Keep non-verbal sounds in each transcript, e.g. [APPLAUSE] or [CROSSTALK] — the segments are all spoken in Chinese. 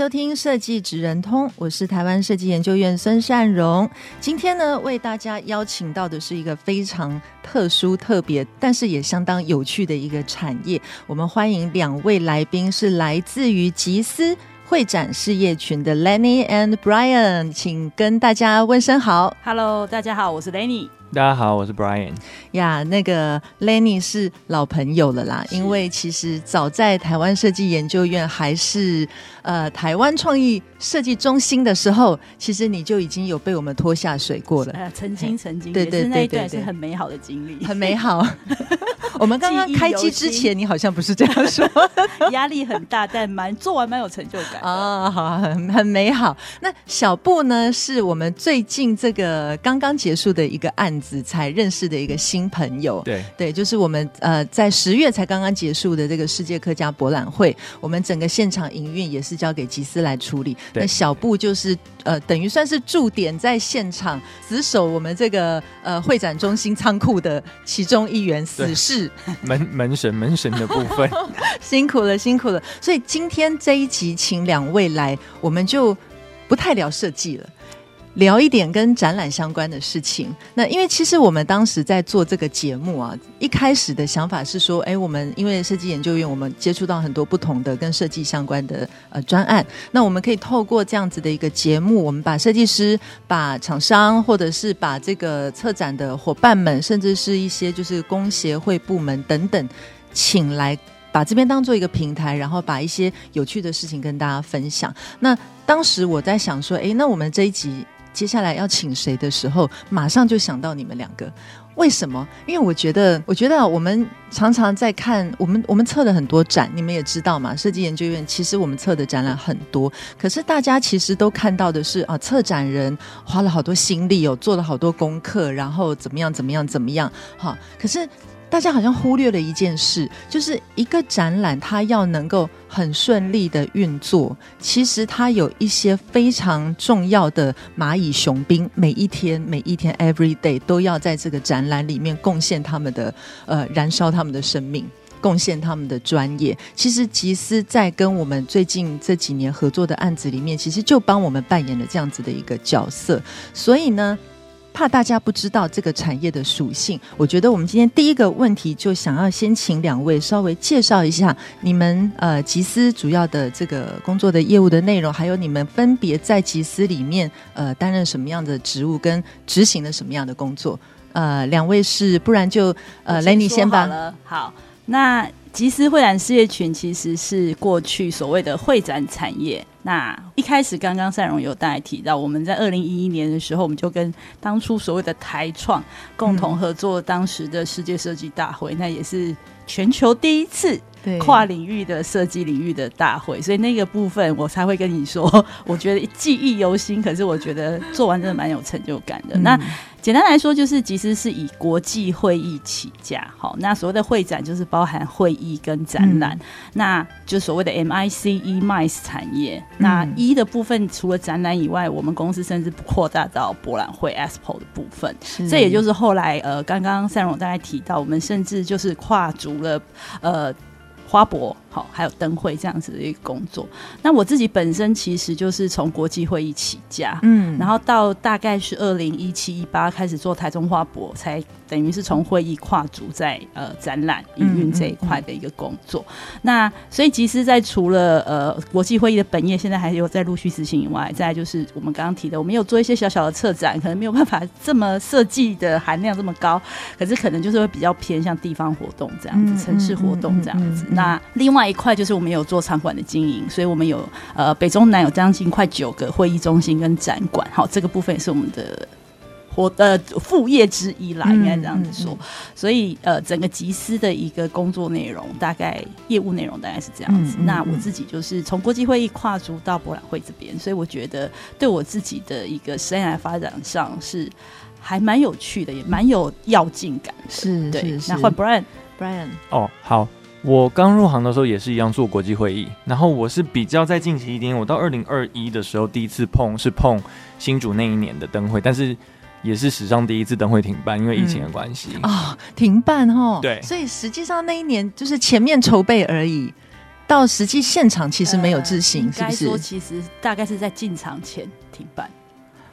收听设计职人通，我是台湾设计研究院孙善荣。今天呢，为大家邀请到的是一个非常特殊、特别，但是也相当有趣的一个产业。我们欢迎两位来宾，是来自于吉斯会展事业群的 Lenny and Brian，请跟大家问声好。Hello，大家好，我是 Lenny。大家好，我是 Brian。呀，那个 Lenny 是老朋友了啦，因为其实早在台湾设计研究院还是呃台湾创意设计中心的时候，其实你就已经有被我们拖下水过了。呃，曾经曾经，对对对，对，对，对，那一段是很美好的经历，很美好。[LAUGHS] 我们刚刚开机之前，你好像不是这样说，[LAUGHS] 压力很大，但蛮做完蛮有成就感啊，好，很很美好。那小布呢，是我们最近这个刚刚结束的一个案子才认识的一个新朋友。对对，就是我们呃在十月才刚刚结束的这个世界客家博览会，我们整个现场营运也是交给吉斯来处理。那小布就是呃等于算是驻点在现场，死守我们这个呃会展中心仓库的其中一员，死士。门门神门神的部分，[LAUGHS] [LAUGHS] 辛苦了辛苦了。所以今天这一集请两位来，我们就不太聊设计了，聊一点跟展览相关的事情。那因为其实我们当时在做这个节目啊，一开始的想法是说，哎，我们因为设计研究院，我们接触到很多不同的跟设计相关的呃专案，那我们可以透过这样子的一个节目，我们把设计师、把厂商，或者是把这个策展的伙伴们，甚至是一些就是工协会部门等等，请来把这边当做一个平台，然后把一些有趣的事情跟大家分享。那当时我在想说，哎，那我们这一集。接下来要请谁的时候，马上就想到你们两个。为什么？因为我觉得，我觉得我们常常在看我们我们策了很多展，你们也知道嘛。设计研究院其实我们策的展览很多，可是大家其实都看到的是啊，策展人花了好多心力哦，做了好多功课，然后怎么样怎么样怎么样，哈。可是。大家好像忽略了一件事，就是一个展览，它要能够很顺利的运作，其实它有一些非常重要的蚂蚁雄兵，每一天每一天 every day 都要在这个展览里面贡献他们的呃燃烧他们的生命，贡献他们的专业。其实吉斯在跟我们最近这几年合作的案子里面，其实就帮我们扮演了这样子的一个角色。所以呢。怕大家不知道这个产业的属性，我觉得我们今天第一个问题就想要先请两位稍微介绍一下你们呃集思主要的这个工作的业务的内容，还有你们分别在集思里面呃担任什么样的职务，跟执行了什么样的工作。呃，两位是，不然就呃雷尼先吧。好，那集思会展事业群其实是过去所谓的会展产业。那一开始，刚刚善荣有大概提到，我们在二零一一年的时候，我们就跟当初所谓的台创共同合作当时的世界设计大会，嗯，那也是全球第一次跨领域的设计领域的大会，所以那个部分我才会跟你说，[LAUGHS] 我觉得记忆犹新。可是我觉得做完真的蛮有成就感的。嗯、那简单来说，就是集思是以国际会议起家，好，那所谓的会展就是包含会议跟展览，嗯，那就所谓的 MICE MICE 产业。那一的部分除了展览以外，我们公司甚至扩大到博览会 Expo 的部分。这也就是后来呃，刚刚善荣大概提到，我们甚至就是跨足了呃。花博好，还有灯会这样子的一个工作。那我自己本身其实就是从国际会议起家，嗯，然后到大概是二零一七一八开始做台中花博，才等于是从会议跨足在呃展览营运这一块的一个工作。嗯嗯嗯、那所以其实在除了呃国际会议的本业，现在还有在陆续执行以外，再来就是我们刚刚提的，我们有做一些小小的策展，可能没有办法 [LAUGHS] 这么设计的含量这么高，可是可能就是会比较偏向地方活动这样子，嗯、城市活动这样子。那另外一块就是我们有做场馆的经营，所以我们有呃北中南有将近快九个会议中心跟展馆，好，这个部分也是我们的活呃副业之一啦，应该这样子说。嗯嗯嗯、所以呃，整个集思的一个工作内容，大概业务内容大概是这样子。嗯嗯嗯、那我自己就是从国际会议跨足到博览会这边，所以我觉得对我自己的一个生涯发展上是还蛮有趣的，也蛮有要进感的。是，对。是是那换 Brian，Brian 哦，好。我刚入行的时候也是一样做国际会议，然后我是比较在近期一点，我到二零二一的时候第一次碰是碰新竹那一年的灯会，但是也是史上第一次灯会停办，因为疫情的关系啊、嗯哦，停办哦。对，所以实际上那一年就是前面筹备而已，到实际现场其实没有执行，是不是？该说其实大概是在进场前停办，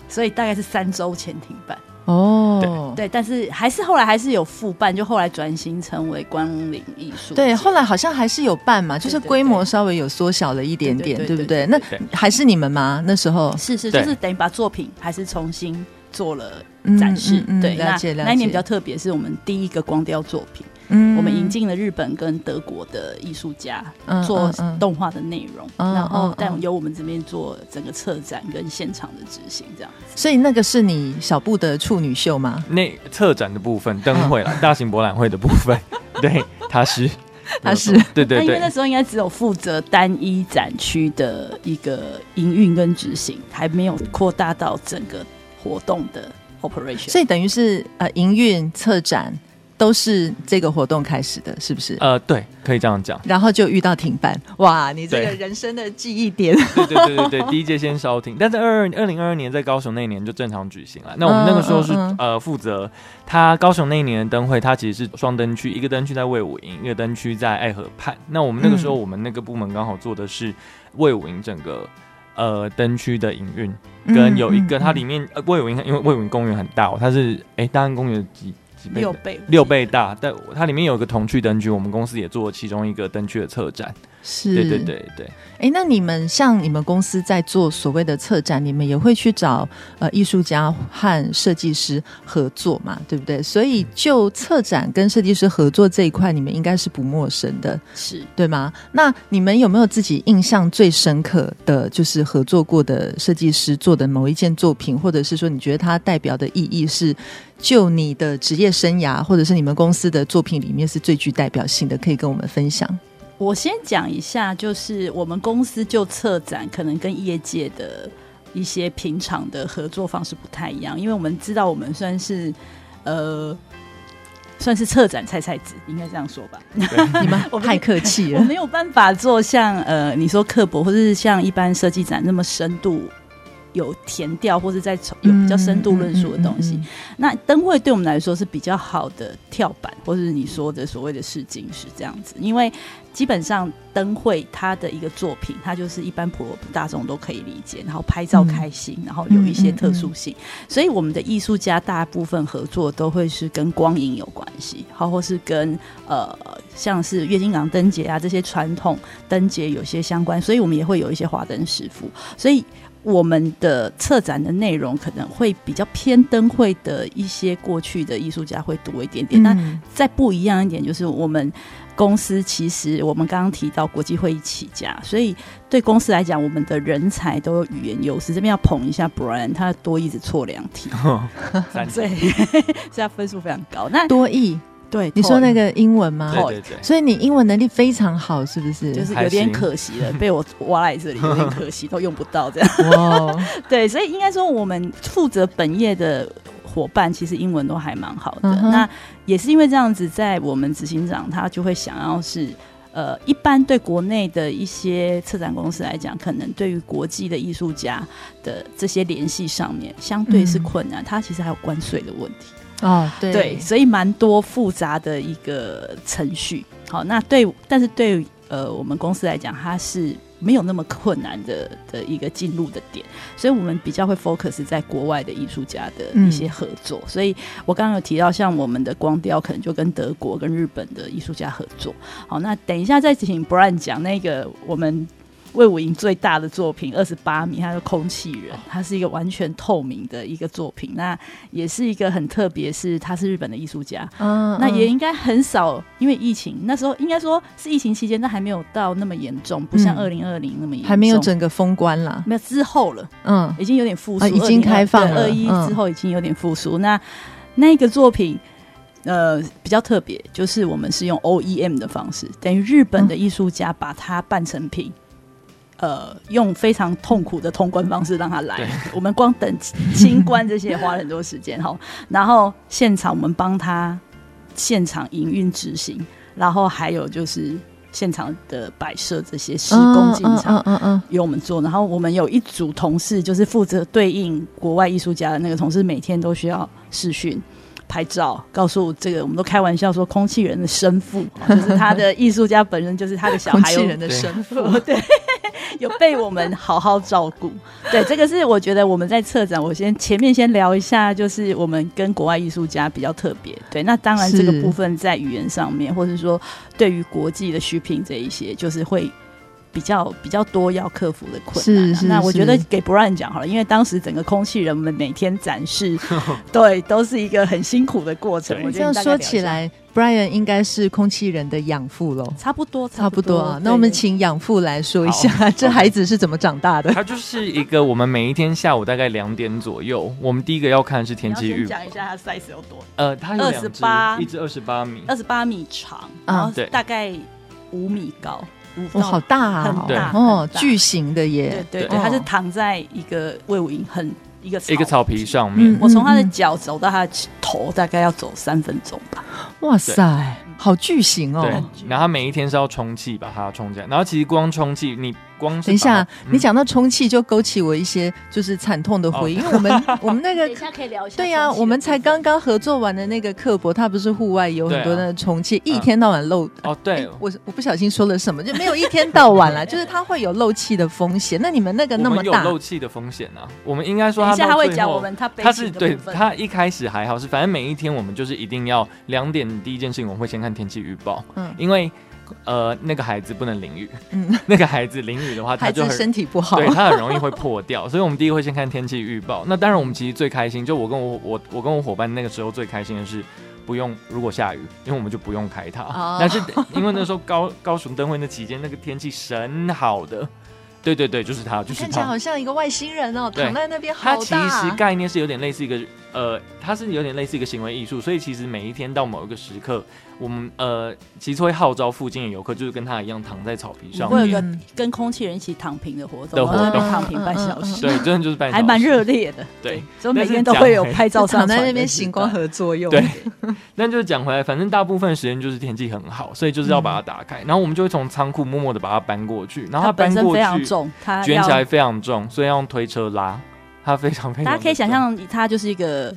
所以大概是三周前停办。哦，对，但是还是后来还是有复办，就后来转型成为光临艺术。对，后来好像还是有办嘛，就是规模稍微有缩小了一点点，对不对？那还是你们吗？那时候是是，就是等于把作品还是重新做了展示。对，了解了解。那一年比较特别，是我们第一个光雕作品。嗯，我们引进了日本跟德国的艺术家做动画的内容，然后但由我们这边做整个策展跟现场的执行，这样。所以那个是你小布的处女秀吗？那策展的部分，灯会了，大型博览会的部分，[LAUGHS] 对，他是，他是，对对对。因为那时候应该只有负责单一展区的一个营运跟执行，还没有扩大到整个活动的 operation，所以等于是呃营运策展。都是这个活动开始的，是不是？呃，对，可以这样讲。然后就遇到停办，哇，你这个人生的记忆点。对对对对对，第一届先稍停，但在二二二零二二年在高雄那一年就正常举行了。那我们那个时候是、嗯嗯、呃负责，他高雄那一年的灯会，它其实是双灯区，一个灯区在魏武营，一个灯区在爱河畔。那我们那个时候，我们那个部门刚好做的是魏武营整个呃灯区的营运，跟有一个它里面呃魏武营，因为魏武营公园很大哦，它是哎大安公园几。六倍六倍大，但它里面有一个童趣灯具，我们公司也做了其中一个灯具的策展。是，对对对对。哎、欸，那你们像你们公司在做所谓的策展，你们也会去找呃艺术家和设计师合作嘛？对不对？所以就策展跟设计师合作这一块，你们应该是不陌生的，是对吗？那你们有没有自己印象最深刻的就是合作过的设计师做的某一件作品，或者是说你觉得它代表的意义是就你的职业生涯，或者是你们公司的作品里面是最具代表性的，可以跟我们分享？我先讲一下，就是我们公司就策展，可能跟业界的一些平常的合作方式不太一样，因为我们知道我们算是呃算是策展菜菜子，应该这样说吧？[LAUGHS] 你们太客气了，我没有办法做像呃你说刻薄或者是像一般设计展那么深度。有填调，或者在有比较深度论述的东西。嗯嗯嗯嗯、那灯会对我们来说是比较好的跳板，或者是你说的所谓的试金石这样子。因为基本上灯会它的一个作品，它就是一般普罗大众都可以理解，然后拍照开心，嗯、然后有一些特殊性。所以我们的艺术家大部分合作都会是跟光影有关系，好，或是跟呃像是月经港灯节啊这些传统灯节有些相关。所以我们也会有一些华灯师傅，所以。我们的策展的内容可能会比较偏灯会的一些过去的艺术家会多一点点。那、嗯、再不一样一点，就是我们公司其实我们刚刚提到国际会议起家，所以对公司来讲，我们的人才都有语言优势。这边要捧一下 Brian，他多益只错两题，对，[LAUGHS] [LAUGHS] 所以他分数非常高。那多益。对，你说那个英文吗？对对对，所以你英文能力非常好，是不是？就是有点可惜了，被我挖来这里，有点 [LAUGHS] 可惜，都用不到这样。哇，[LAUGHS] 对，所以应该说我们负责本业的伙伴，其实英文都还蛮好的。那也是因为这样子，在我们执行长他就会想要是，呃，一般对国内的一些策展公司来讲，可能对于国际的艺术家的这些联系上面，相对是困难。他其实还有关税的问题。哦，对，对，所以蛮多复杂的一个程序。好，那对，但是对呃我们公司来讲，它是没有那么困难的的一个进入的点，所以我们比较会 focus 在国外的艺术家的一些合作。嗯、所以我刚刚有提到，像我们的光雕可能就跟德国跟日本的艺术家合作。好，那等一下再请 Brian 讲那个我们。卫武营最大的作品，二十八米，它是空气人，它是一个完全透明的一个作品。那也是一个很特别，是他是日本的艺术家。嗯，那也应该很少，因为疫情那时候应该说是疫情期间，但还没有到那么严重，不像二零二零那么严重，还没有整个封关了，没有之后了，嗯，已经有点复苏，啊，已经开放了，二一之后已经有点复苏。那那个作品。呃，比较特别，就是我们是用 OEM 的方式，等于日本的艺术家把它半成品，嗯，呃，用非常痛苦的通关方式让他来。[LAUGHS] 我们光等清关这些花了很多时间哈，然后现场我们帮他现场营运执行，然后还有就是现场的摆设这些施工进场，嗯嗯嗯，由我们做。然后我们有一组同事，就是负责对应国外艺术家的那个同事，每天都需要视讯。拍照，告诉这个，我们都开玩笑说，空气人的生父，[LAUGHS] 就是他的艺术家本人，就是他的小孩。空气人的生父，[LAUGHS] 对，对 [LAUGHS] 有被我们好好照顾。对，这个是我觉得我们在策展，我先前面先聊一下，就是我们跟国外艺术家比较特别。对，那当然这个部分在语言上面，或者说对于国际的 shipping 这一些，就是会。比较比较多要克服的困难，啊，是是是，那我觉得给 Brian 讲好了，因为当时整个空气人们每天展示，[LAUGHS] 对，都是一个很辛苦的过程。我这样说起来，Brian 应该是空气人的养父喽，差不多，差不多。啊。那我们请养父来说一下，这孩子是怎么长大的？他就是一个，我们每一天下午大概两点左右，我们第一个要看的是天气预报。讲一下他 size 有多？呃，他有二十八，一直二十八米，二十八米长，然后大概五米高。哦，好大啊，很大哦，巨型的耶！对对对，它是躺在一个魏武营很一个一个草皮上面，我从他的脚走到他的头，大概要走三分钟吧。哇塞，好巨型哦！对，然后他每一天是要充气把它充起来，然后其实光充气你。光等一下，嗯、你讲到充气就勾起我一些就是惨痛的回忆，哦、因为我们 [LAUGHS] 我们那个 [LAUGHS] 等一下可以聊一下。对呀、啊，我们才刚刚合作完的那个刻薄，他不是户外有很多的充气，啊、一天到晚漏。哦，对，我我不小心说了什么，就没有一天到晚了，[LAUGHS] 就是它会有漏气的风险。那你们那个那么大，漏气的风险啊？我们应该说他，等一下他会讲我们他他是对他一开始还好，是反正每一天我们就是一定要两点第一件事情，我们会先看天气预报，嗯，因为。呃，那个孩子不能淋雨。嗯，[LAUGHS] 那个孩子淋雨的话，[LAUGHS] 他就很身体不好，对，他很容易会破掉。[LAUGHS] 所以我们第一个会先看天气预报。那当然，我们其实最开心，就我跟我我我跟我伙伴那个时候最开心的是，不用如果下雨，因为我们就不用开它。哦、但是因为那时候高高雄灯会那期间，那个天气神好的。对对对，就是他，就是他。看起来好像一个外星人哦，躺在那边好大。他其实概念是有点类似一个呃，它是有点类似一个行为艺术，所以其实每一天到某一个时刻。我们呃，其实会号召附近的游客，就是跟他一样躺在草皮上面，会有个跟空气人一起躺平的活动，的活动。躺平半小时，对，真的就是半小时，还蛮热烈的，对，所以每天都会有拍照上 [LAUGHS] 躺在那边行光合作用，对。[LAUGHS] 那就是讲回来，反正大部分时间就是天气很好，所以就是要把它打开，然后我们就会从仓库默默的把它搬过去，然后它搬过去非常重，它卷起来非常重，所以要用推车拉，它非常非常。大家可以想象，它就是一个。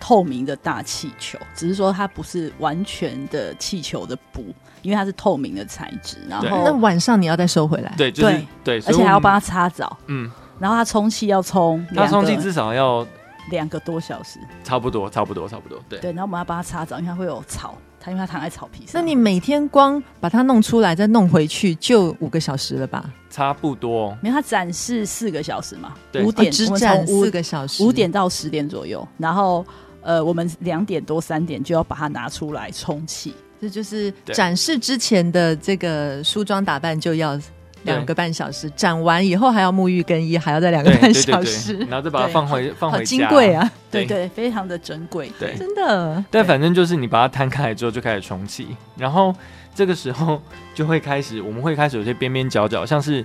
透明的大气球，只是说它不是完全的气球的布，因为它是透明的材质。然后那晚上你要再收回来，对，就是、对，对，而且还要帮它擦澡，嗯，然后它充气要充，它充气至少要两个多小时，差不多，差不多，差不多，对，对，然后我们要帮它擦澡，因为它会有草，它因为它躺在草皮上。那你每天光把它弄出来再弄回去，就五个小时了吧？差不多，没有它展示四个小时嘛，对五点、哦、只展四个小时，五点到十点左右，然后。呃，我们两点多三点就要把它拿出来充气，这就是展示之前的这个梳妆打扮就要两个半小时，展完以后还要沐浴更衣，还要再两个半小时，然后再把它放回放回金贵啊！对对，非常的珍贵，对，真的。但反正就是你把它摊开来之后就开始充气，然后这个时候就会开始，我们会开始有些边边角角，像是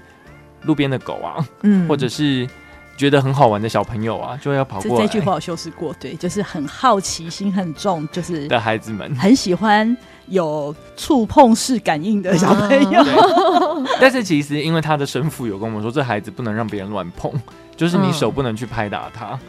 路边的狗啊，嗯，或者是。觉得很好玩的小朋友啊，就要跑过来。这句话我修饰过，对，就是很好奇心很重，就是的孩子们很喜欢有触碰式感应的小朋友。啊、[LAUGHS] 但是其实因为他的生父有跟我们说，这孩子不能让别人乱碰，[LAUGHS] 就是你手不能去拍打他，嗯、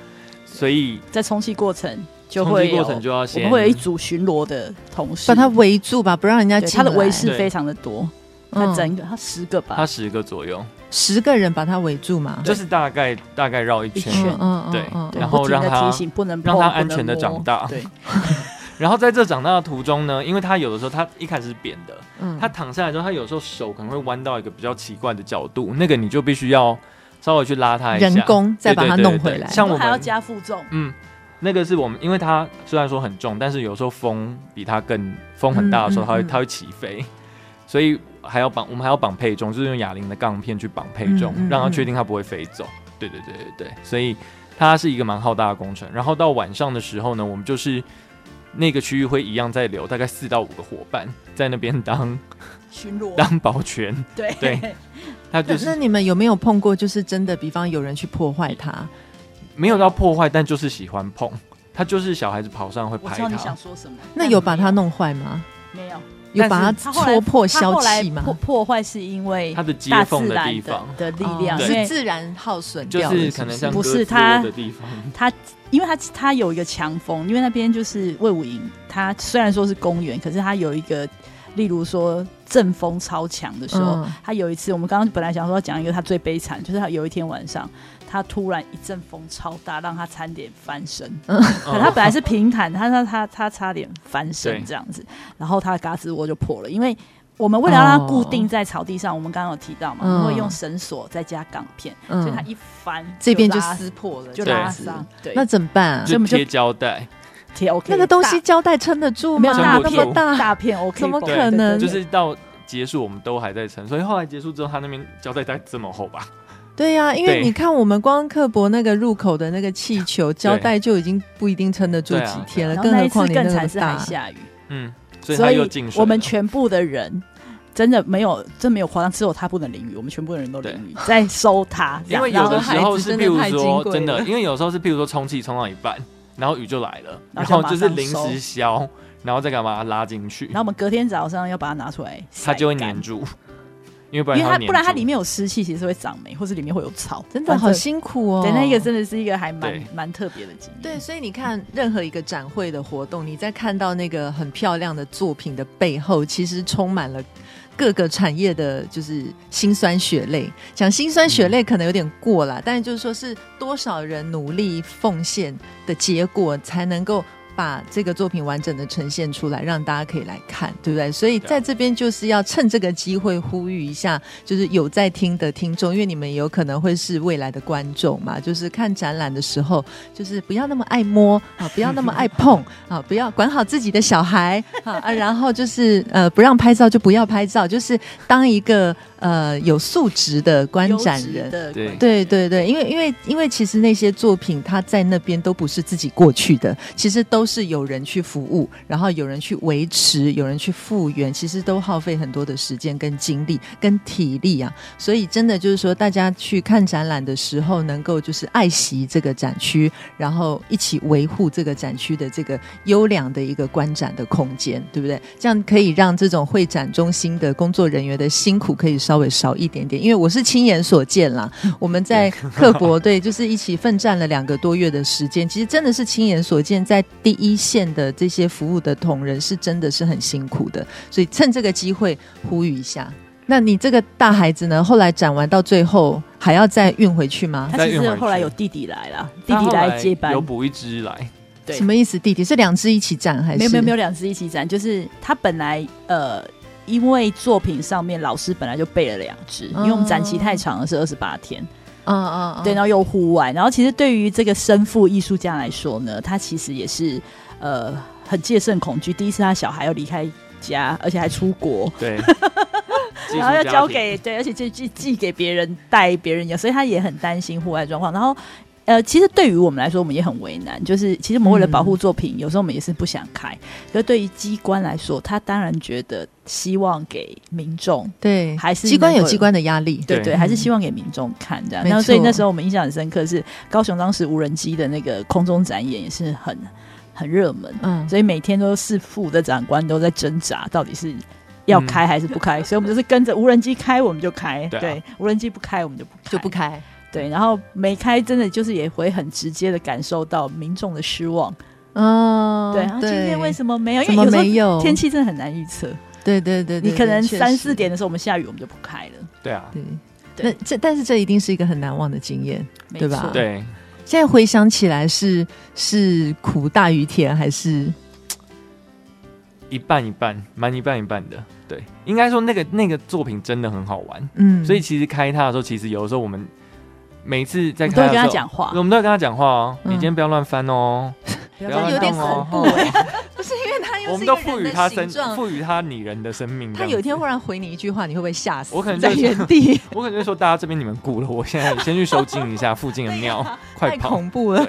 所以在充气过程就会过程就要先，我们会有一组巡逻的同事。把他围住吧，不让人家进。他的围是非常的多，他整个他十个吧，他十个左右。十个人把他围住嘛，就是大概大概绕一圈，嗯，对，然后让他不能让他安全的长大，对，[LAUGHS] 然后在这长大的途中呢，因为他有的时候他一开始是扁的，嗯，他躺下来之后，他有时候手可能会弯到一个比较奇怪的角度，那个你就必须要稍微去拉他一下，人工再把它弄回来。像我们还要加负重，嗯，那个是我们，因为他虽然说很重，但是有时候风比它更风很大的时候，他会它会起飞，所以还要绑，我们还要绑配重，就是用哑铃的杠片去绑配重，让它确定它不会飞走。对对对对对，所以它是一个蛮浩大的工程。然后到晚上的时候呢，我们就是那个区域会一样在留大概四到五个伙伴在那边当巡逻、当保全。对对，他就是。那你们有没有碰过？就是真的，比方有人去破坏它，没有到破坏，但就是喜欢碰。他就是小孩子跑上会拍他。想说什么？那有把它弄坏吗？没有。有把它戳破消气吗？破破坏是因为它的接缝的地方的力量，是自然耗损掉就是可能像不是它的地方。它因为它它有一个强风，因为那边就是魏武营，它虽然说是公园，可是它有一个，例如说阵风超强的时候，它有一次我们刚刚本来想说要讲一个他最悲惨，就是他有一天晚上。他突然一阵风超大，让他差点翻身。[LAUGHS] 可，他本来是平坦，他他他他差点翻身这样子，然后他的嘎吱窝就破了。因为我们为了让它固定在草地上，哦、我们刚刚有提到嘛，会用绳索再加钢片，嗯、所以它一翻这边就撕破了，就拉伤。对，那怎么办啊？就贴胶带，贴 OK。那个东西胶带撑得住吗？没有大那么大大片 OK，怎么可能？就是到结束我们都还在撑，所以后来结束之后，他那边胶带带这么厚吧。对呀、啊，因为你看，我们光刻薄那个入口的那个气球胶带就已经不一定撑得住几天了，更何况你那么大。下雨，嗯，所以我们全部的人真的没有，真没有夸张，只有他不能淋雨，我们全部的人都淋雨，在收他。[LAUGHS] 因为有的时候是，譬如说真的，因为有时候是譬如说充气充到一半，然后雨就来了，然后就是临时消，然后再干嘛拉进去，然后我们隔天早上要把它拿出来，它就会粘住。因为不然它，不然它里面有湿气，其实会长霉，或是里面会有草，真的好辛苦哦。对，那个真的是一个还蛮蛮特别的经验。对，所以你看，任何一个展会的活动，你在看到那个很漂亮的作品的背后，其实充满了各个产业的，就是辛酸血泪。讲辛酸血泪可能有点过了，嗯、但是就是说是多少人努力奉献的结果，才能够。把这个作品完整的呈现出来，让大家可以来看，对不对？所以在这边就是要趁这个机会呼吁一下，就是有在听的听众，因为你们有可能会是未来的观众嘛。就是看展览的时候，就是不要那么爱摸啊，不要那么爱碰啊，不要管好自己的小孩啊，然后就是呃，不让拍照就不要拍照，就是当一个。呃，有素质的观展人，对对对对，因为因为因为其实那些作品，它在那边都不是自己过去的，其实都是有人去服务，然后有人去维持，有人去复原，其实都耗费很多的时间跟精力跟体力啊。所以真的就是说，大家去看展览的时候，能够就是爱惜这个展区，然后一起维护这个展区的这个优良的一个观展的空间，对不对？这样可以让这种会展中心的工作人员的辛苦可以稍。稍微少一点点，因为我是亲眼所见啦。[LAUGHS] 我们在刻薄，对，就是一起奋战了两个多月的时间。其实真的是亲眼所见，在第一线的这些服务的同仁是真的是很辛苦的。所以趁这个机会呼吁一下。那你这个大孩子呢？后来展完到最后还要再运回去吗？他其实后来有弟弟来了，弟弟来接班，有补一只来。对，什么意思？弟弟是两只一起展还是？没有没有没有两只一起展，就是他本来呃。因为作品上面老师本来就备了两只，因为我们展期太长了，是二十八天。嗯嗯，对，然后又户外，然后其实对于这个生父艺术家来说呢，他其实也是呃很戒慎恐惧。第一次他小孩要离开家，而且还出国，对，[LAUGHS] 然后要交给对，而且寄寄寄给别人带别人，所以他也很担心户外状况。然后。呃，其实对于我们来说，我们也很为难。就是其实我们为了保护作品，嗯、有时候我们也是不想开。可是对于机关来说，他当然觉得希望给民众对，还是机关有机关的压力，对对，对，还是希望给民众看这样。然后所以那时候我们印象很深刻，是高雄当时无人机的那个空中展演也是很很热门。嗯，所以每天都是副的长官都在挣扎，到底是要开还是不开。嗯、所以我们就是跟着无人机开，我们就开；对，啊、对，无人机不开，我们就不就不开。对，然后没开，真的就是也会很直接的感受到民众的失望。哦，对，今天为什么没有？因为有时候天气真的很难预测。对对对，你可能三四点的时候我们下雨，我们就不开了。对啊，对。那这但是这一定是一个很难忘的经验，对吧？对。现在回想起来，是是苦大于甜，还是一半一半，蛮一半一半的。对，应该说那个那个作品真的很好玩。嗯，所以其实开它的时候，其实有的时候我们每次在开都会跟他讲话，我们都要跟他讲话哦。嗯、你今天不要乱翻哦，不要乱动哦。不，[LAUGHS] 不是因为他又，我们都赋予他生，赋予他拟人的生命。他有一天忽然回你一句话，你会不会吓死？我可能在原地，[LAUGHS] 我可能就说大家这边你们顾了，我现在先去收惊一下附近的庙，啊、快跑！太恐怖了。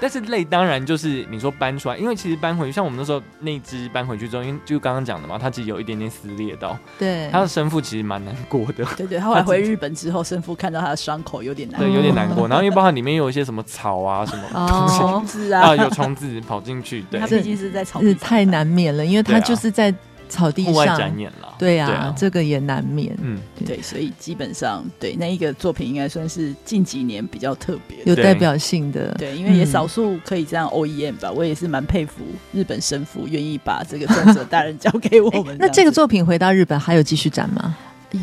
但是累当然就是你说搬出来，因为其实搬回去，像我们那时候那只搬回去之后，因为就刚刚讲的嘛，它其实有一点点撕裂到，对，它的生父其实蛮难过的。对对，后来 [LAUGHS] 回日本之后，生父看到他的伤口有点难过，对，有点难过。然后因为包含里面有一些什么草啊什么虫子啊，啊有虫子跑进去，对，他毕竟是在草是太难免了，因为他就是在。草地上，展演了，对呀、啊，啊、这个也难免。嗯，对，所以基本上，对那一个作品应该算是近几年比较特别、有代表性的。对，因为也少数可以这样 OEM 吧，嗯、我也是蛮佩服日本神父愿意把这个作者大人交给我们。那这个作品回到日本还有继续展吗？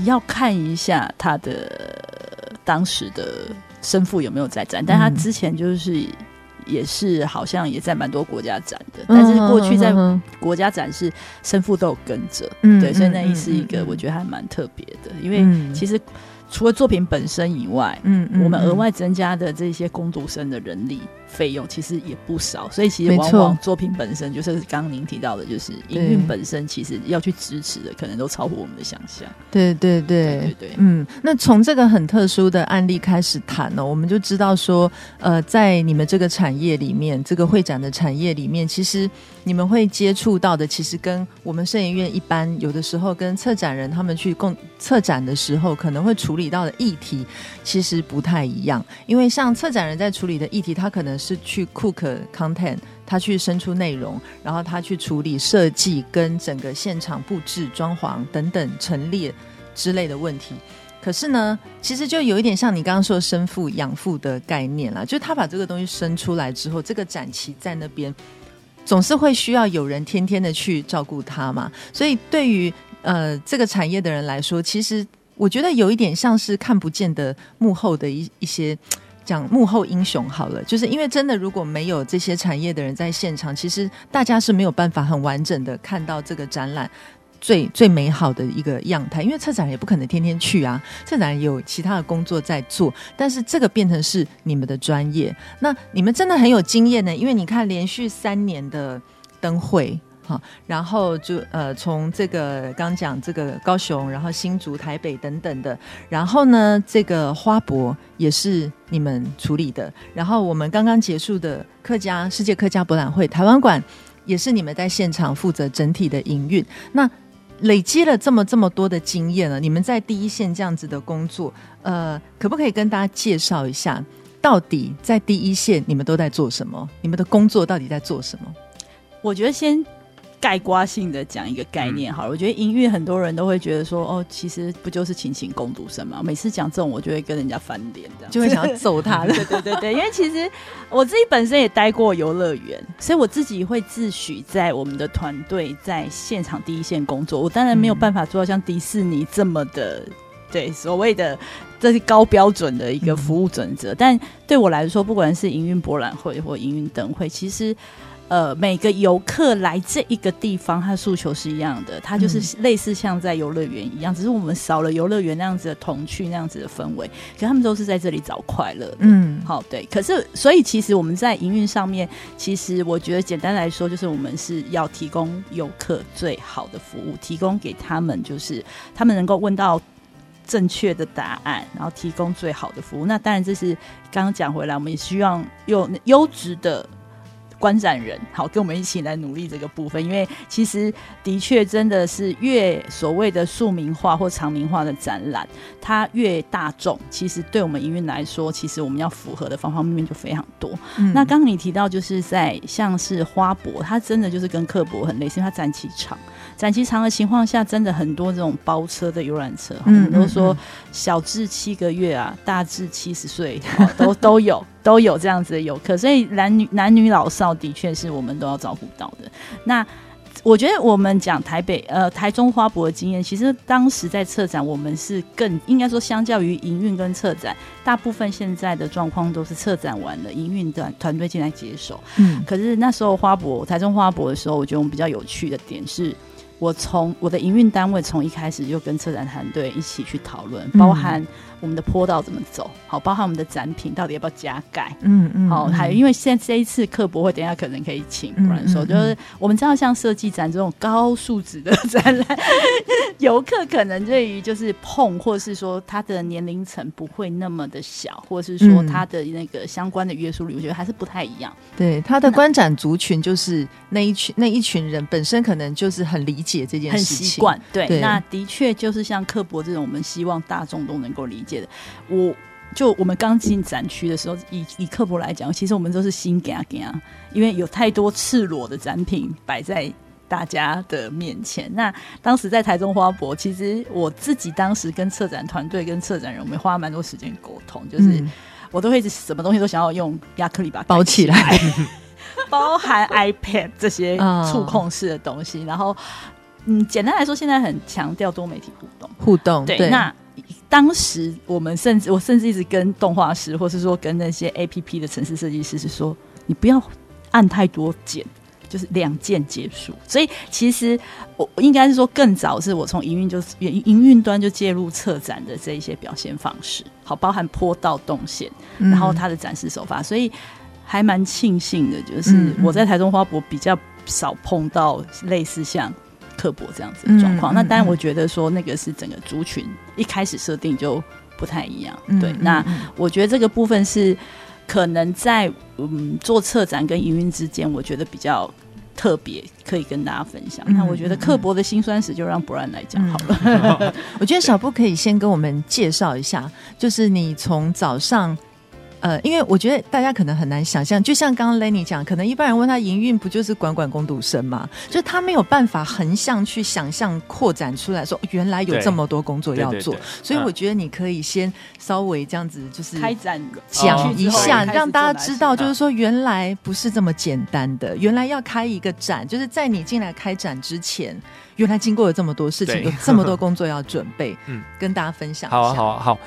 要看一下他的当时的生父有没有在展，但他之前就是。也是好像也在蛮多国家展的，但是过去在国家展是生父都有跟着，嗯、对，所以那一是一个我觉得还蛮特别的，因为其实。除了作品本身以外，嗯，嗯，我们额外增加的这些工读生的人力费用其实也不少，所以其实往往作品本身就是刚刚您提到的，就是音乐本身其实要去支持的，可能都超乎我们的想象。对对对对对，嗯，那从这个很特殊的案例开始谈呢，我们就知道说，呃，在你们这个产业里面，这个会展的产业里面，其实你们会接触到的，其实跟我们摄影院一般，有的时候跟策展人他们去共策展的时候，可能会处。处理到的议题其实不太一样，因为像策展人在处理的议题，他可能是是去 cook content，他去生出内容，然后他去处理设计跟整个现场布置、装潢等等陈列之类的问题。可是呢，其实就有一点像你刚刚说生父养父的概念啦，就他把这个东西生出来之后，这个展期在那边总是会需要有人天天的去照顾他嘛。所以对于呃这个产业的人来说，其实。我觉得有一点像是看不见的幕后的一一些讲幕后英雄好了，就是因为真的如果没有这些产业的人在现场，其实大家是没有办法很完整的看到这个展览最最美好的一个样态。因为策展也不可能天天去啊，策展有其他的工作在做，但是这个变成是你们的专业，那你们真的很有经验呢，因为你看连续三年的灯会。好，然后就呃，从这个刚讲这个高雄，然后新竹、台北等等的，然后呢，这个花博也是你们处理的，然后我们刚刚结束的客家世界客家博览会台湾馆也是你们在现场负责整体的营运。那累积了这么这么多的经验了，你们在第一线这样子的工作，呃，可不可以跟大家介绍一下，到底在第一线你们都在做什么？你们的工作到底在做什么？我觉得先。概括性的讲一个概念好了，我觉得营运很多人都会觉得说，哦，其实不就是勤勤工读生吗？每次讲这种，我就会跟人家翻脸，这样就会想要揍他。[LAUGHS] 对对对对，因为其实我自己本身也待过游乐园，所以我自己会自诩在我们的团队在现场第一线工作。我当然没有办法做到像迪士尼这么的，对所谓的这是高标准的一个服务准则。但对我来说，不管是营运博览会或营运灯会，其实。呃，每个游客来这一个地方，他的诉求是一样的，他就是类似像在游乐园一样，嗯、只是我们少了游乐园那样子的童趣，那样子的氛围，可他们都是在这里找快乐。嗯，好，对。可是，所以其实我们在营运上面，其实我觉得简单来说，就是我们是要提供游客最好的服务，提供给他们就是他们能够问到正确的答案，然后提供最好的服务。那当然，这是刚刚讲回来，我们也希望有优质的。观展人，好，跟我们一起来努力这个部分，因为其实的确真的是越所谓的庶民化或长民化的展览，它越大众，其实对我们营运来说，其实我们要符合的方方面面就非常多。嗯、那刚刚你提到，就是在像是花博，它真的就是跟刻博很类似，因为它展期长，展期长的情况下，真的很多这种包车的游览车，我们都说小至七个月啊，大至七十岁都 [LAUGHS] 都有。都有这样子的游客，所以男女男女老少的确是我们都要照顾到的。那我觉得我们讲台北呃台中花博的经验，其实当时在策展，我们是更应该说，相较于营运跟策展，大部分现在的状况都是策展完了，营运团团队进来接手。嗯，可是那时候花博台中花博的时候，我觉得我们比较有趣的点是，我从我的营运单位从一开始就跟策展团队一起去讨论，包含。我们的坡道怎么走？好，包含我们的展品到底要不要加盖？嗯嗯，好，还有因为现在这一次课博会，等一下可能可以请不然说，就是我们知道像设计展这种高素质的展览，[LAUGHS] 游客可能对于就是碰，或是说他的年龄层不会那么的小，或是说他的那个相关的约束力，我觉得还是不太一样。对，他的观展族群就是那一群那一群人本身可能就是很理解这件事情，很习惯。对，那的确就是像课博这种，我们希望大众都能够理解。我就我们刚进展区的时候，以以刻薄来讲，其实我们都是心惊惊，因为有太多赤裸的展品摆在大家的面前。那当时在台中花博，其实我自己当时跟策展团队、跟策展人，我们花了蛮多时间沟通，就是我都会什么东西都想要用亚克力把它包起来，[LAUGHS] 包含 iPad 这些触控式的东西。然后，嗯，简单来说，现在很强调多媒体互动，互动对，对那。当时我们甚至我甚至一直跟动画师，或是说跟那些 A P P 的城市设计师是说，你不要按太多键，就是两键结束。所以其实我应该是说更早是我从营运就营营运端就介入策展的这一些表现方式，好，包含坡道动线，然后它的展示手法，所以还蛮庆幸的，就是我在台中花博比较少碰到类似像。课博这样子的状况，嗯、那当然我觉得说那个是整个族群一开始设定就不太一样。嗯、对，那我觉得这个部分是可能在嗯做策展跟营运之间，我觉得比较特别，可以跟大家分享。嗯、那我觉得刻薄的辛酸史就让 Brian 来讲好了。嗯、[LAUGHS] 我觉得小布可以先跟我们介绍一下，就是你从早上。呃，因为我觉得大家可能很难想象，就像刚刚 Lenny 讲，可能一般人问他营运不就是管管工读生嘛？就是他没有办法横向去想象扩展出来说，原来有这么多工作要做。所以我觉得你可以先稍微这样子，就是开展讲一下，让大家知道，就是说原来不是这么简单的，原来要开一个展，就是在你进来开展之前，原来经过了这么多事情，有这么多工作要准备。[LAUGHS] 嗯，跟大家分享一下。好啊，好啊，好。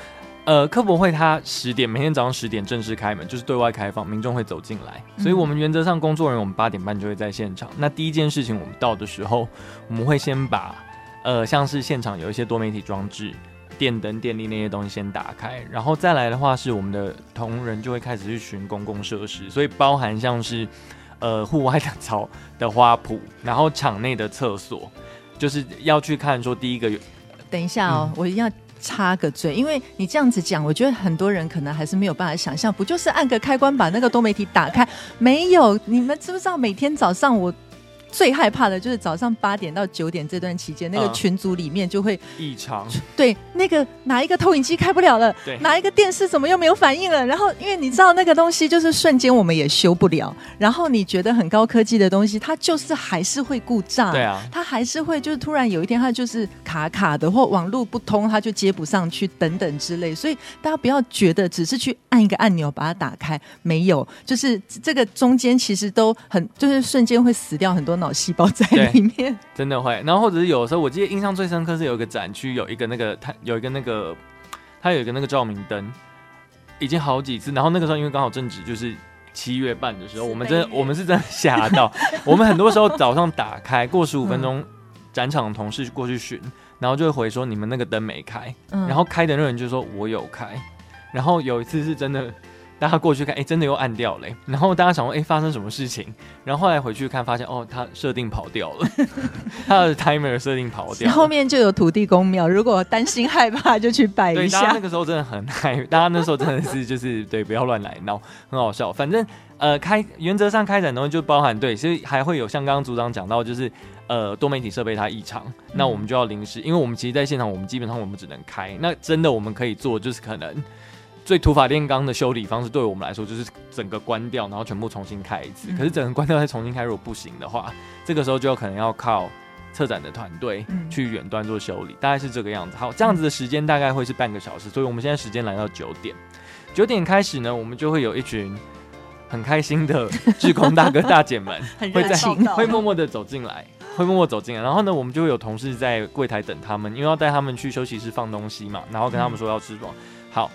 呃，科博会它十点每天早上十点正式开门，就是对外开放，民众会走进来。所以我们原则上工作人员我们八点半就会在现场。那第一件事情，我们到的时候，我们会先把呃像是现场有一些多媒体装置、电灯、电力那些东西先打开，然后再来的话是我们的同仁就会开始去巡公共设施，所以包含像是呃户外的草的花圃，然后场内的厕所，就是要去看说第一个。等一下哦，嗯、我一定要。插个嘴，因为你这样子讲，我觉得很多人可能还是没有办法想象，不就是按个开关把那个多媒体打开？没有，你们知不知道每天早上我。最害怕的就是早上八点到九点这段期间，那个群组里面就会异常。对，那个哪一个投影机开不了了？对，哪一个电视怎么又没有反应了？然后因为你知道那个东西就是瞬间我们也修不了。然后你觉得很高科技的东西，它就是还是会故障。对啊，它还是会就是突然有一天它就是卡卡的，或网络不通，它就接不上去等等之类。所以大家不要觉得只是去按一个按钮把它打开，没有，就是这个中间其实都很就是瞬间会死掉很多。脑细胞在里面，真的会。然后或者是有的时候，我记得印象最深刻是有一个展区，有一个那个它有一个那个它有一个那个照明灯，已经好几次。然后那个时候因为刚好正值就是七月半的时候，我们真的我们是真的吓到。[LAUGHS] 我们很多时候早上打开过十五分钟，展场的同事过去巡，然后就会回说你们那个灯没开，然后开的那个人就说我有开。然后有一次是真的。大家过去看，哎、欸，真的又按掉了。然后大家想说，哎、欸，发生什么事情？然后后来回去看，发现哦，他设定跑掉了，[LAUGHS] 他的 timer 设定跑掉了。后面就有土地公庙，如果担心害怕，就去拜一下。对，大家那个时候真的很害，[LAUGHS] 大家那时候真的是就是对，不要乱来闹，很好笑。反正呃，开原则上开展东西就包含对，所以还会有像刚刚组长讲到，就是呃多媒体设备它异常，那我们就要临时，因为我们其实在现场，我们基本上我们只能开。那真的我们可以做，就是可能。最土法炼钢的修理方式，对我们来说就是整个关掉，然后全部重新开一次。可是整个关掉再重新开，如果不行的话，这个时候就有可能要靠策展的团队去远端做修理，大概是这个样子。好，这样子的时间大概会是半个小时，所以我们现在时间来到九点，九点开始呢，我们就会有一群很开心的志工大哥大姐们 [LAUGHS] 会在会默默的走进来。会默默走进来。然后呢，我们就会有同事在柜台等他们，因为要带他们去休息室放东西嘛，然后跟他们说要吃什么。好，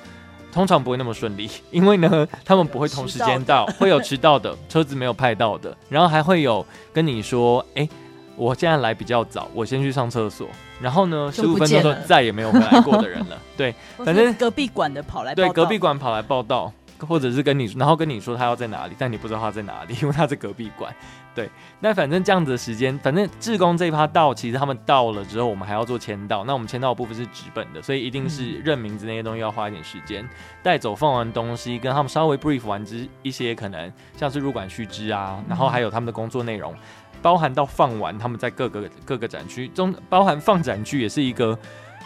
通常不会那么顺利，[LAUGHS] 因为呢，他们不会同时间到，会有迟到的，[LAUGHS] 车子没有派到的，然后还会有跟你说，哎、欸，我现在来比较早，我先去上厕所。然后呢，十五分钟后再也没有回来过的人了。[LAUGHS] 对，反正隔壁馆的跑来报对隔壁馆跑来报道，或者是跟你，然后跟你说他要在哪里，但你不知道他在哪里，因为他在隔壁馆。对，那反正这样子的时间，反正志工这一趴到，其实他们到了之后，我们还要做签到。那我们签到的部分是纸本的，所以一定是认名字那些东西要花一点时间带走。放完东西，跟他们稍微 brief 完之一些可能像是入馆须知啊，然后还有他们的工作内容。包含到放完，他们在各个各个展区中，包含放展区也是一个。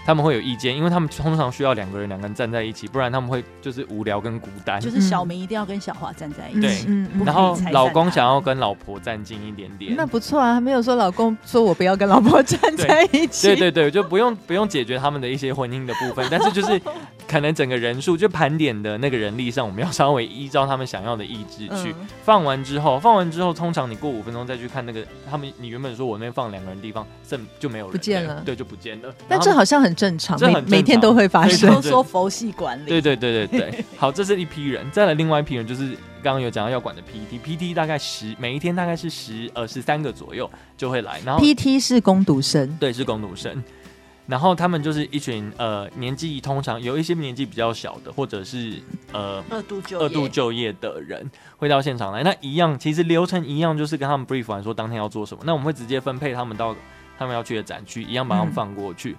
他们会有意见，因为他们通常需要两个人，两个人站在一起，不然他们会就是无聊跟孤单。就是小明一定要跟小华站在一起，对，嗯，然后老公想要跟老婆站近一点点。那不错啊，没有说老公说我不要跟老婆站在一起。对对对，就不用不用解决他们的一些婚姻的部分，但是就是 [LAUGHS] 可能整个人数就盘点的那个人力上，我们要稍微依照他们想要的意志去、嗯、放完之后，放完之后，通常你过五分钟再去看那个他们，你原本说我那边放两个人地方，剩就没有人不见了，对，就不见了。但这好像很正常，每每天都会发生。都说佛系管理。对对对对对，[LAUGHS] 好，这是一批人。再来另外一批人，就是刚刚有讲到要管的 PT，PT 大概十，每一天大概是十呃十三个左右就会来。然后 PT 是攻读生，对，是攻读生。然后他们就是一群呃年纪通常有一些年纪比较小的，或者是呃二度就二度就业的人会到现场来。那一样，其实流程一样，就是跟他们 brief 完说当天要做什么。那我们会直接分配他们到他们要去的展区，一样把他们放过去。嗯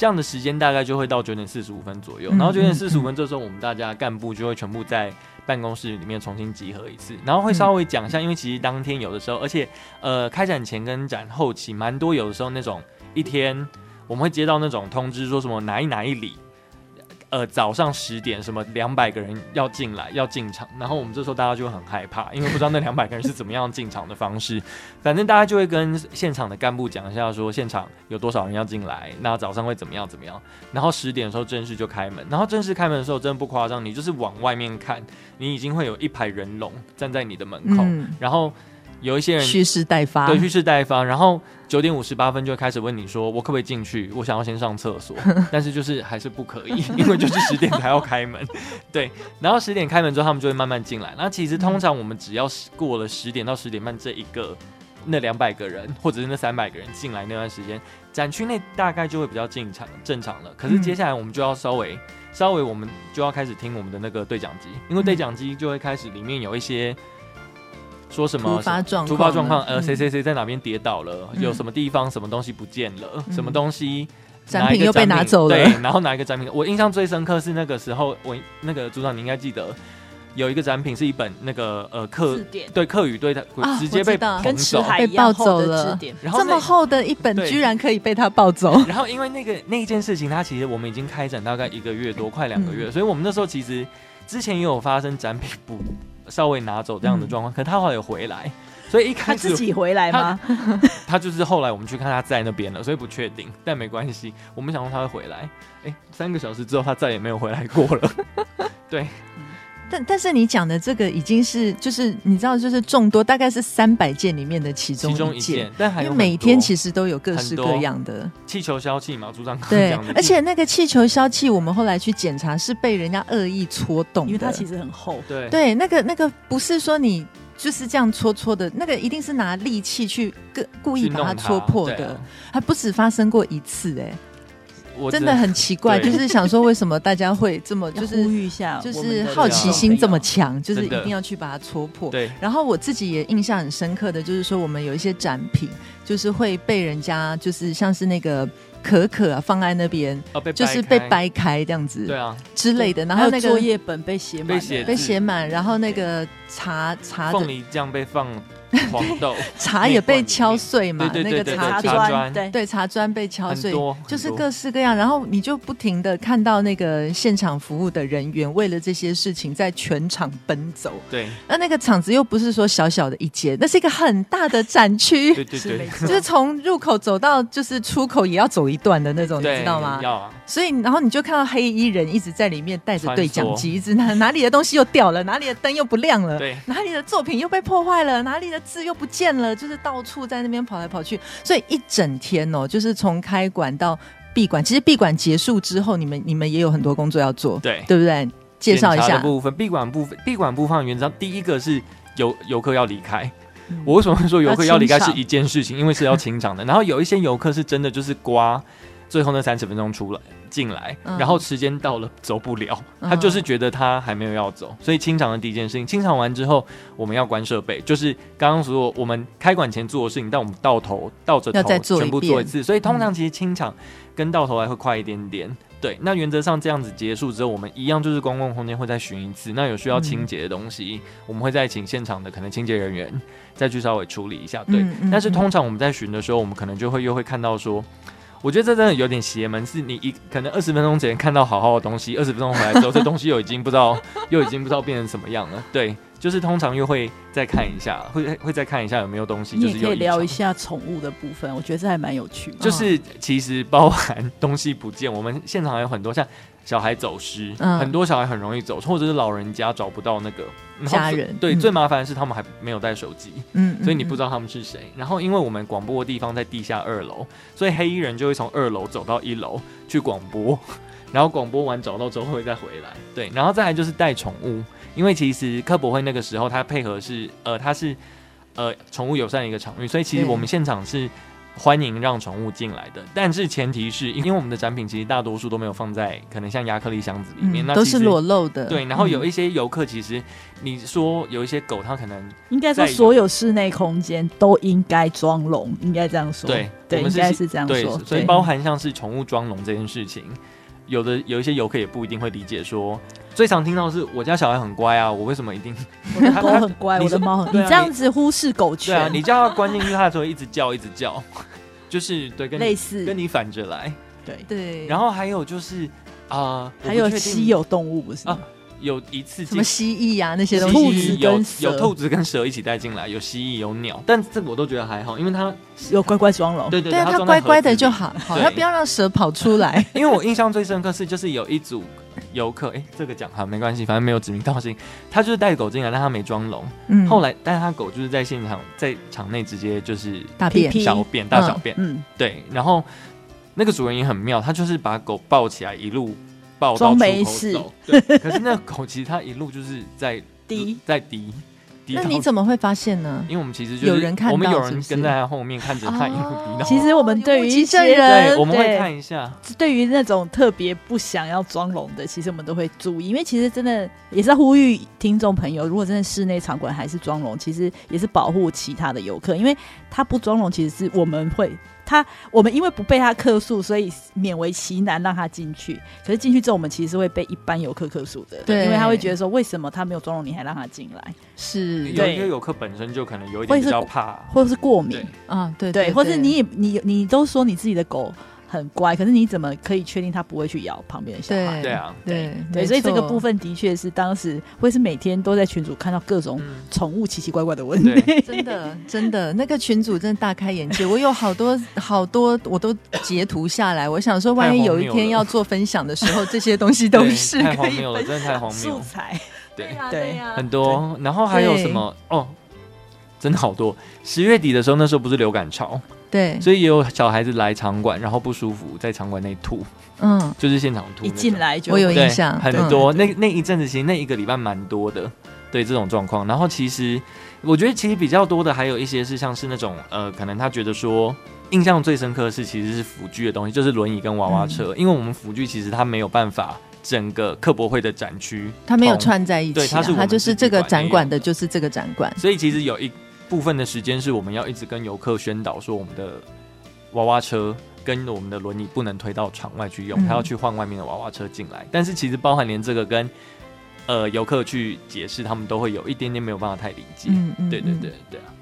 这样的时间大概就会到九点四十五分左右，然后九点四十五分这时候我们大家干部就会全部在办公室里面重新集合一次，然后会稍微讲一下，因为其实当天有的时候，而且呃开展前跟展后期蛮多，有的时候那种一天我们会接到那种通知，说什么哪一哪一里。呃，早上十点，什么两百个人要进来，要进场，然后我们这时候大家就会很害怕，因为不知道那两百个人是怎么样进场的方式。[LAUGHS] 反正大家就会跟现场的干部讲一下，说现场有多少人要进来，那早上会怎么样怎么样。然后十点的时候正式就开门，然后正式开门的时候真的不夸张，你就是往外面看，你已经会有一排人龙站在你的门口，嗯、然后。有一些人蓄势待发，对，蓄势待发。然后九点五十八分就会开始问你说：“我可不可以进去？我想要先上厕所。[LAUGHS] ”但是就是还是不可以，[LAUGHS] 因为就是十点才要开门。[LAUGHS] 对，然后十点开门之后，他们就会慢慢进来。那其实通常我们只要过了十点到十点半这一个那两百个人，或者是那三百个人进来那段时间，展区内大概就会比较正常正常了。可是接下来我们就要稍微稍微我们就要开始听我们的那个对讲机，因为对讲机就会开始里面有一些。说什么突发状况？突发状况，呃，谁谁谁在哪边跌倒了？嗯、有什么地方什么东西不见了？嗯、什么东西展品又被拿走了？对，然后拿一个展品？我印象最深刻是那个时候，我那个组长你应该记得，有一个展品是一本那个呃课对课语对他直接被捧走，被抱走了。然后这么厚的一本居然可以被他抱走。然后因为那个那一件事情，它其实我们已经开展大概一个月多，快两个月，嗯、所以我们那时候其实之前也有发生展品不。稍微拿走这样的状况，嗯、可他后来有回来，所以一开始他自己回来吗？他，他就是后来我们去看他在那边了，所以不确定，但没关系。我们想说他会回来，哎、欸，三个小时之后他再也没有回来过了。[LAUGHS] 对，但但是你讲的这个已经是就是你知道就是众多大概是三百件里面的其中一件，其中一件，但还有每天其实都有各式各样的。气球消气嘛，组长对，而且那个气球消气，我们后来去检查是被人家恶意戳动的，因为它其实很厚。对。对，那个那个不是说你就是这样戳戳的，那个一定是拿利器去故故意把它戳破的，还不止发生过一次哎、欸。真的很奇怪，就是想说为什么大家会这么 [LAUGHS] 就是呼吁一下，就是好奇心这么强，就是一定要去把它戳破。对。然后我自己也印象很深刻的就是说，我们有一些展品，就是会被人家就是像是那个可可啊放在那边，就是被掰开这样子，对啊之类的。然后那个作业本被写满，被写满，然后那个茶茶凤梨酱被放。黄豆 [LAUGHS] 茶也被敲碎嘛，对对对对，那个茶砖，对对茶砖被敲碎，就是各式各样。然后你就不停的看到那个现场服务的人员为了这些事情在全场奔走。对，那那个场子又不是说小小的一间，那是一个很大的展区。对对对，就是从入口走到就是出口也要走一段的那种，你知道吗？要啊。所以，然后你就看到黑衣人一直在里面带着对讲机，一直哪哪里的东西又掉了，哪里的灯又不亮了，对，哪里的作品又被破坏了，哪里的字又不见了，就是到处在那边跑来跑去。所以一整天哦，就是从开馆到闭馆，其实闭馆结束之后，你们你们也有很多工作要做，对，对不对？介绍一下部分，闭馆部分，闭馆部分原则上第一个是游游客要离开。我为什么会说游客要离开是一件事情？因为是要清场的。[LAUGHS] 然后有一些游客是真的就是刮最后那三十分钟出来进来，然后时间到了走不了，他就是觉得他还没有要走，所以清场的第一件事情，清场完之后我们要关设备，就是刚刚说我们开馆前做的事情，但我们到头倒着头全部做一次，所以通常其实清场跟到头来会快一点点。对，那原则上这样子结束之后，我们一样就是公共空间会再巡一次。那有需要清洁的东西，嗯、我们会再请现场的可能清洁人员再去稍微处理一下。对，嗯嗯、但是通常我们在巡的时候，我们可能就会又会看到说，我觉得这真的有点邪门，是你一可能二十分钟前看到好好的东西，二十分钟回来之后，这东西又已经不知道又已经不知道变成什么样了。对。就是通常又会再看一下，会会再看一下有没有东西。就是可以聊一下宠物的部分，我觉得这还蛮有趣的。就是其实包含东西不见，我们现场还有很多像小孩走失，嗯、很多小孩很容易走，或者是老人家找不到那个家人。对，嗯、最麻烦的是他们还没有带手机，嗯，所以你不知道他们是谁。然后因为我们广播的地方在地下二楼，所以黑衣人就会从二楼走到一楼去广播，然后广播完找到之后会再回来。对，然后再来就是带宠物。因为其实科博会那个时候，它配合是呃，它是呃宠物友善的一个场域，所以其实我们现场是欢迎让宠物进来的。但是前提是因为我们的展品其实大多数都没有放在可能像亚克力箱子里面，嗯、那都是裸露的。对，然后有一些游客其实你说有一些狗，它可能应该说所有室内空间都应该装笼，应该这样说。对，对，应该是这样说。对，所以包含像是宠物装笼这件事情。有的有一些游客也不一定会理解说，最常听到的是我家小孩很乖啊，我为什么一定 [LAUGHS] 我的狗很乖，我的猫很乖？你这样子忽视狗权。对啊，你叫它关进去，它就会一直叫，一直叫，[LAUGHS] 就是对，跟类似跟你反着来，对对。然后还有就是啊，呃、还有稀有动物不是啊。有一次什么蜥蜴啊那些东西，有有兔子跟蛇一起带进来，有蜥蜴有鸟，但这个我都觉得还好，因为它有乖乖装笼，对对对，它乖乖的就好，好，它不要让蛇跑出来。[LAUGHS] 因为我印象最深刻是就是有一组游客，哎，这个讲哈没关系，反正没有指名道姓，他就是带狗进来，但他没装笼，嗯，后来但是他狗就是在现场在场内直接就是大便小便大小便，嗯，对，然后那个主人也很妙，他就是把狗抱起来一路。装没事，[LAUGHS] 对。可是那个狗其实它一路就是在 [LAUGHS] 滴，在滴。那你怎么会发现呢？[LAUGHS] 因为我们其实有人看，我们有人跟在他后面看着他一路滴到。其实我们对于一些人，我们会看一下。对于那种特别不想要装聋的，其实我们都会注意，因为其实真的也是在呼吁听众朋友，如果真的室内场馆还是装聋，其实也是保护其他的游客，因为他不装聋，其实是我们会。他我们因为不被他客诉，所以勉为其难让他进去。可是进去之后，我们其实是会被一般游客客诉的，对，因为他会觉得说，为什么他没有妆容，你还让他进来？是，有一些游客本身就可能有一点比较怕，或者是过敏啊，对对，或是你也你你都说你自己的狗。很乖，可是你怎么可以确定它不会去咬旁边的小孩？对啊，对对，所以这个部分的确是当时会是每天都在群组看到各种宠物奇奇怪怪的问题，[LAUGHS] 真的真的，那个群组真的大开眼界。我有好多 [LAUGHS] 好多我都截图下来，我想说，万一有一天要做分享的时候，这些东西都是太荒谬了，真的太荒谬。素材，对。对，很多，然后还有什么？哦，真的好多。十月底的时候，那时候不是流感潮。对，所以也有小孩子来场馆，然后不舒服，在场馆内吐，嗯，就是现场吐。一进来就我有印象，很多。那那一阵子其实那一个礼拜蛮多的，对这种状况。然后其实我觉得其实比较多的还有一些是像是那种呃，可能他觉得说印象最深刻的是其实是辅具的东西，就是轮椅跟娃娃车，因为我们辅具其实它没有办法整个科博会的展区，它没有串在一起，对，它是它就是这个展馆的，就是这个展馆，所以其实有一。部分的时间是我们要一直跟游客宣导说，我们的娃娃车跟我们的轮椅不能推到场外去用，他要去换外面的娃娃车进来。但是其实包含连这个跟呃游客去解释，他们都会有一点点没有办法太理解。嗯嗯，对对对对啊。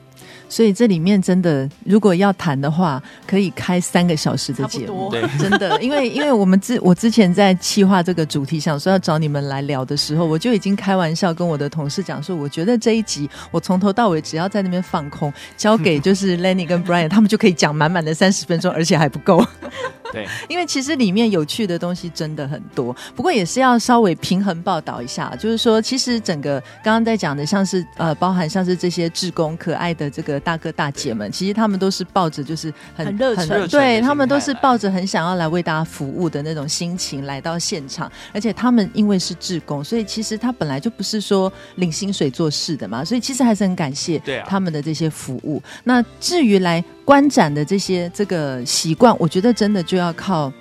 所以这里面真的，如果要谈的话，可以开三个小时的节目。对，[LAUGHS] 真的，因为因为我们之我之前在企划这个主题，想说要找你们来聊的时候，我就已经开玩笑跟我的同事讲说，我觉得这一集我从头到尾只要在那边放空，交给就是 Lenny 跟 Brian，他们就可以讲满满的三十分钟，而且还不够。[LAUGHS] 对，[LAUGHS] 因为其实里面有趣的东西真的很多，不过也是要稍微平衡报道一下，就是说，其实整个刚刚在讲的，像是呃，包含像是这些志工可爱的这个大哥大姐们，其实他们都是抱着就是很很热忱，对他们都是抱着很想要来为大家服务的那种心情来到现场，而且他们因为是志工，所以其实他本来就不是说领薪水做事的嘛，所以其实还是很感谢他们的这些服务。那至于来观展的这些这个习惯，我觉得真的就要靠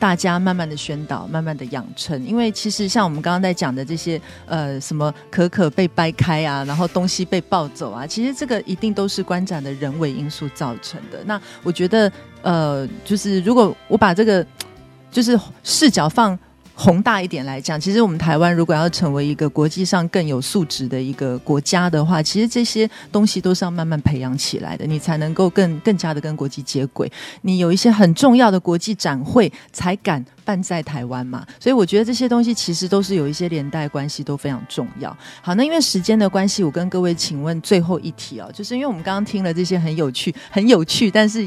大家慢慢的宣导，慢慢的养成。因为其实像我们刚刚在讲的这些，呃，什么可可被掰开啊，然后东西被抱走啊，其实这个一定都是观展的人为因素造成的。那我觉得，呃，就是如果我把这个就是视角放。宏大一点来讲，其实我们台湾如果要成为一个国际上更有素质的一个国家的话，其实这些东西都是要慢慢培养起来的，你才能够更更加的跟国际接轨。你有一些很重要的国际展会，才敢办在台湾嘛。所以我觉得这些东西其实都是有一些连带关系，都非常重要。好，那因为时间的关系，我跟各位请问最后一题哦，就是因为我们刚刚听了这些很有趣、很有趣，但是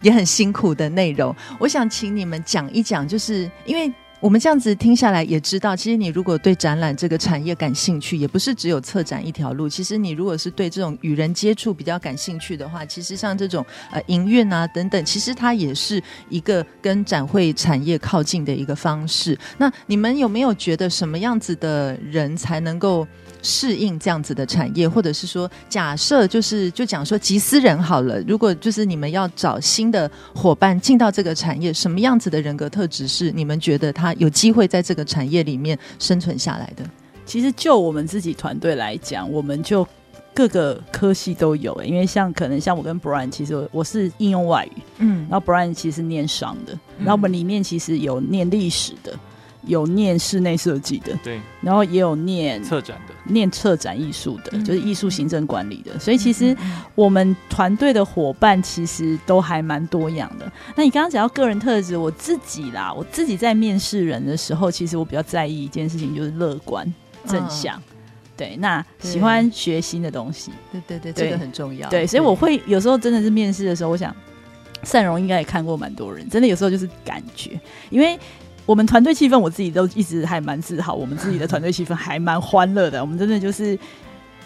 也很辛苦的内容，我想请你们讲一讲，就是因为。我们这样子听下来也知道，其实你如果对展览这个产业感兴趣，也不是只有策展一条路。其实你如果是对这种与人接触比较感兴趣的话，其实像这种呃营运啊等等，其实它也是一个跟展会产业靠近的一个方式。那你们有没有觉得什么样子的人才能够适应这样子的产业，或者是说，假设就是就讲说集思人好了，如果就是你们要找新的伙伴进到这个产业，什么样子的人格特质是你们觉得他有机会在这个产业里面生存下来的？其实就我们自己团队来讲，我们就各个科系都有，因为像可能像我跟 Brian，其实我，我是应用外语，嗯，然后 Brian 其实念商的，然后我们里面其实有念历史的。有念室内设计的，对，然后也有念策展的，念策展艺术的，就是艺术行政管理的。所以其实我们团队的伙伴其实都还蛮多样的。那你刚刚讲到个人特质，我自己啦，我自己在面试人的时候，其实我比较在意一件事情，就是乐观正向。对，那喜欢学新的东西，对对对，这个很重要。对，所以我会有时候真的是面试的时候，我想善荣应该也看过蛮多人，真的有时候就是感觉，因为。我们团队气氛，我自己都一直还蛮自豪。我们自己的团队气氛还蛮欢乐的，我们真的就是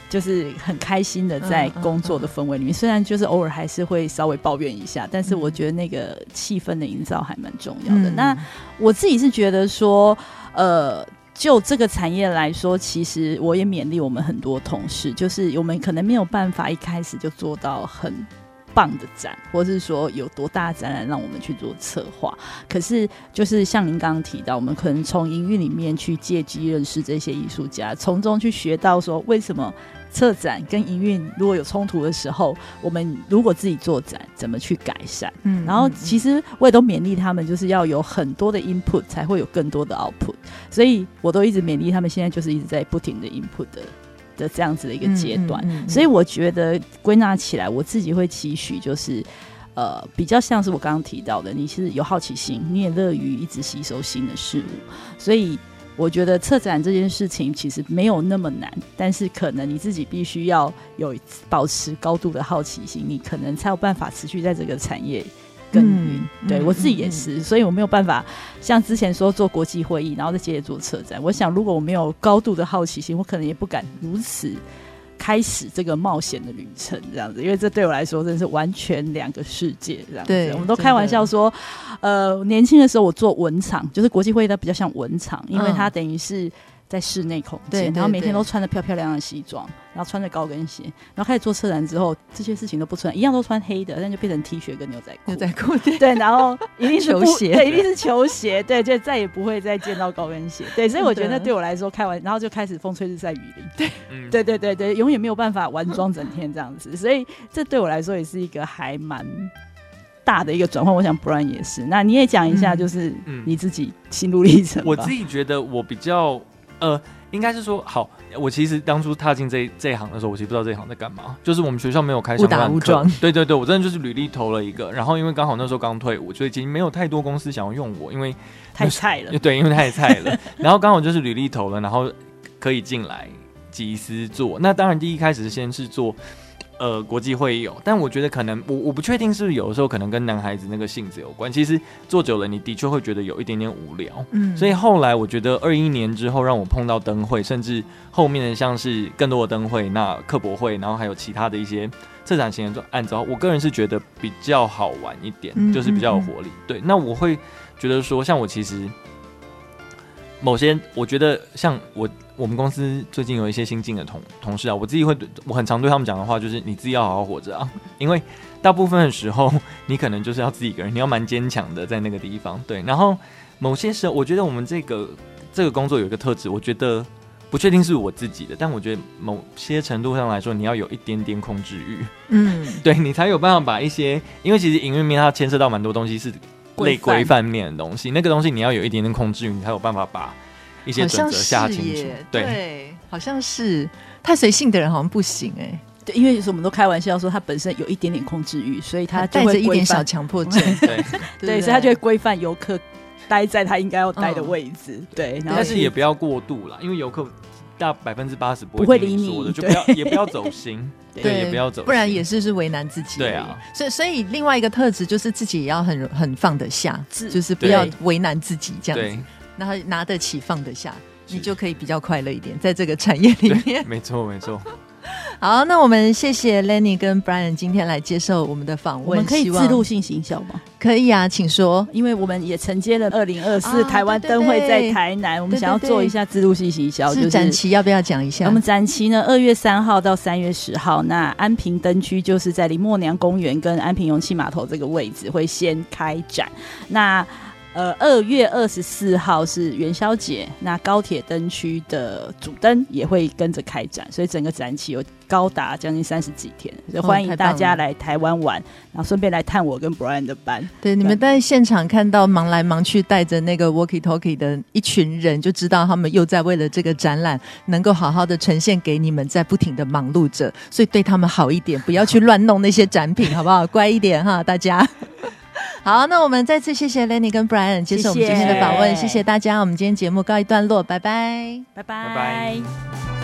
就是很开心的在工作的氛围里面。虽然就是偶尔还是会稍微抱怨一下，但是我觉得那个气氛的营造还蛮重要的。那我自己是觉得说，呃，就这个产业来说，其实我也勉励我们很多同事，就是我们可能没有办法一开始就做到很。棒的展，或是说有多大的展览让我们去做策划。可是，就是像您刚刚提到，我们可能从营运里面去借机认识这些艺术家，从中去学到说为什么策展跟营运如果有冲突的时候，我们如果自己做展怎么去改善。嗯，然后其实我也都勉励他们，就是要有很多的 input 才会有更多的 output。所以我都一直勉励他们，现在就是一直在不停的 input 的。的这样子的一个阶段，嗯嗯嗯、所以我觉得归纳起来，我自己会期许就是，呃，比较像是我刚刚提到的，你是有好奇心，你也乐于一直吸收新的事物，所以我觉得策展这件事情其实没有那么难，但是可能你自己必须要有保持高度的好奇心，你可能才有办法持续在这个产业。耕耘，嗯、对、嗯、我自己也是，嗯、所以我没有办法像之前说做国际会议，然后再接着做车展。我想，如果我没有高度的好奇心，我可能也不敢如此开始这个冒险的旅程，这样子，因为这对我来说真的是完全两个世界，这样子。我们都开玩笑说，呃，年轻的时候我做文场，就是国际会议，它比较像文场，因为它等于是。在室内空间，然后每天都穿着漂漂亮亮的西装，然后穿着高跟鞋，然后开始做策展之后，这些事情都不穿，一样都穿黑的，但就变成 T 恤跟牛仔裤。牛仔裤对，[LAUGHS] 对，然后 [LAUGHS] 一定是球鞋，对，一定是球鞋，对，就再也不会再见到高跟鞋。[LAUGHS] 对，所以我觉得那对我来说，开玩，然后就开始风吹日晒雨淋。对，对，对，对，对，永远没有办法玩妆整天这样子。所以这对我来说也是一个还蛮大的一个转换。我想 Brian 也是。那你也讲一下，就是你自己心路历程。我自己觉得我比较。呃，应该是说，好，我其实当初踏进这这一行的时候，我其实不知道这一行在干嘛。就是我们学校没有开相关课，对对对，我真的就是履历投了一个，然后因为刚好那时候刚退伍，所以其实没有太多公司想要用我，因为太菜了。[LAUGHS] 对，因为太菜了。然后刚好就是履历投了，然后可以进来集思做。那当然第一开始先是做。呃，国际会议有，但我觉得可能我我不确定是不是有的时候可能跟男孩子那个性子有关。其实做久了，你的确会觉得有一点点无聊。嗯，所以后来我觉得二一年之后让我碰到灯会，甚至后面的像是更多的灯会，那科博会，然后还有其他的一些策展型的案子，我个人是觉得比较好玩一点，嗯嗯嗯就是比较有活力。对，那我会觉得说，像我其实某些，我觉得像我。我们公司最近有一些新进的同同事啊，我自己会，我很常对他们讲的话就是，你自己要好好活着啊，[LAUGHS] 因为大部分的时候你可能就是要自己一个人，你要蛮坚强的在那个地方，对。然后某些时候，我觉得我们这个这个工作有一个特质，我觉得不确定是我自己的，但我觉得某些程度上来说，你要有一点点控制欲，嗯，[LAUGHS] 对你才有办法把一些，因为其实营运面它牵涉到蛮多东西是类规范面的东西，那个东西你要有一点点控制欲，你才有办法把。一些准则下清楚，对，对，好像是太随性的人好像不行哎、欸，对，因为有时候我们都开玩笑说他本身有一点点控制欲，所以他带着一点小强迫症，[LAUGHS] [LAUGHS] 对，对，所以他就会规范游客待在他应该要待的位置，嗯、对，但是也不要过度了，因为游客大百分之八十不会理你的，就不要也不要走心，[LAUGHS] 对，也不要走心，不然也是是为难自己，对啊，所以所以另外一个特质就是自己也要很很放得下，就是不要为难自己这样子。然后拿得起放得下，你就可以比较快乐一点，在这个产业里面。[LAUGHS] 没错，没错。[LAUGHS] 好，那我们谢谢 Lenny 跟 Brian 今天来接受我们的访问。我们可以自录性行销吗？可以啊，请说。因为我们也承接了二零二四台湾灯会在台南，我们想要做一下自录性行销，就是展期要不要讲一下？我们展期呢，二月三号到三月十号，那安平灯区就是在林默娘公园跟安平容器码头这个位置会先开展。那呃，二月二十四号是元宵节，那高铁灯区的主灯也会跟着开展，所以整个展期有高达将近三十几天，所以欢迎大家来台湾玩，然后顺便来探我跟 Brian 的班。对，你们在现场看到忙来忙去带着那个 walkie talkie 的一群人，就知道他们又在为了这个展览能够好好的呈现给你们，在不停的忙碌着，所以对他们好一点，不要去乱弄那些展品，好不好？乖一点哈，大家。好，那我们再次谢谢 Lenny 跟 Brian 接受我们今天的访问，谢谢，谢谢大家。我们今天节目告一段落，拜拜，拜拜，拜拜。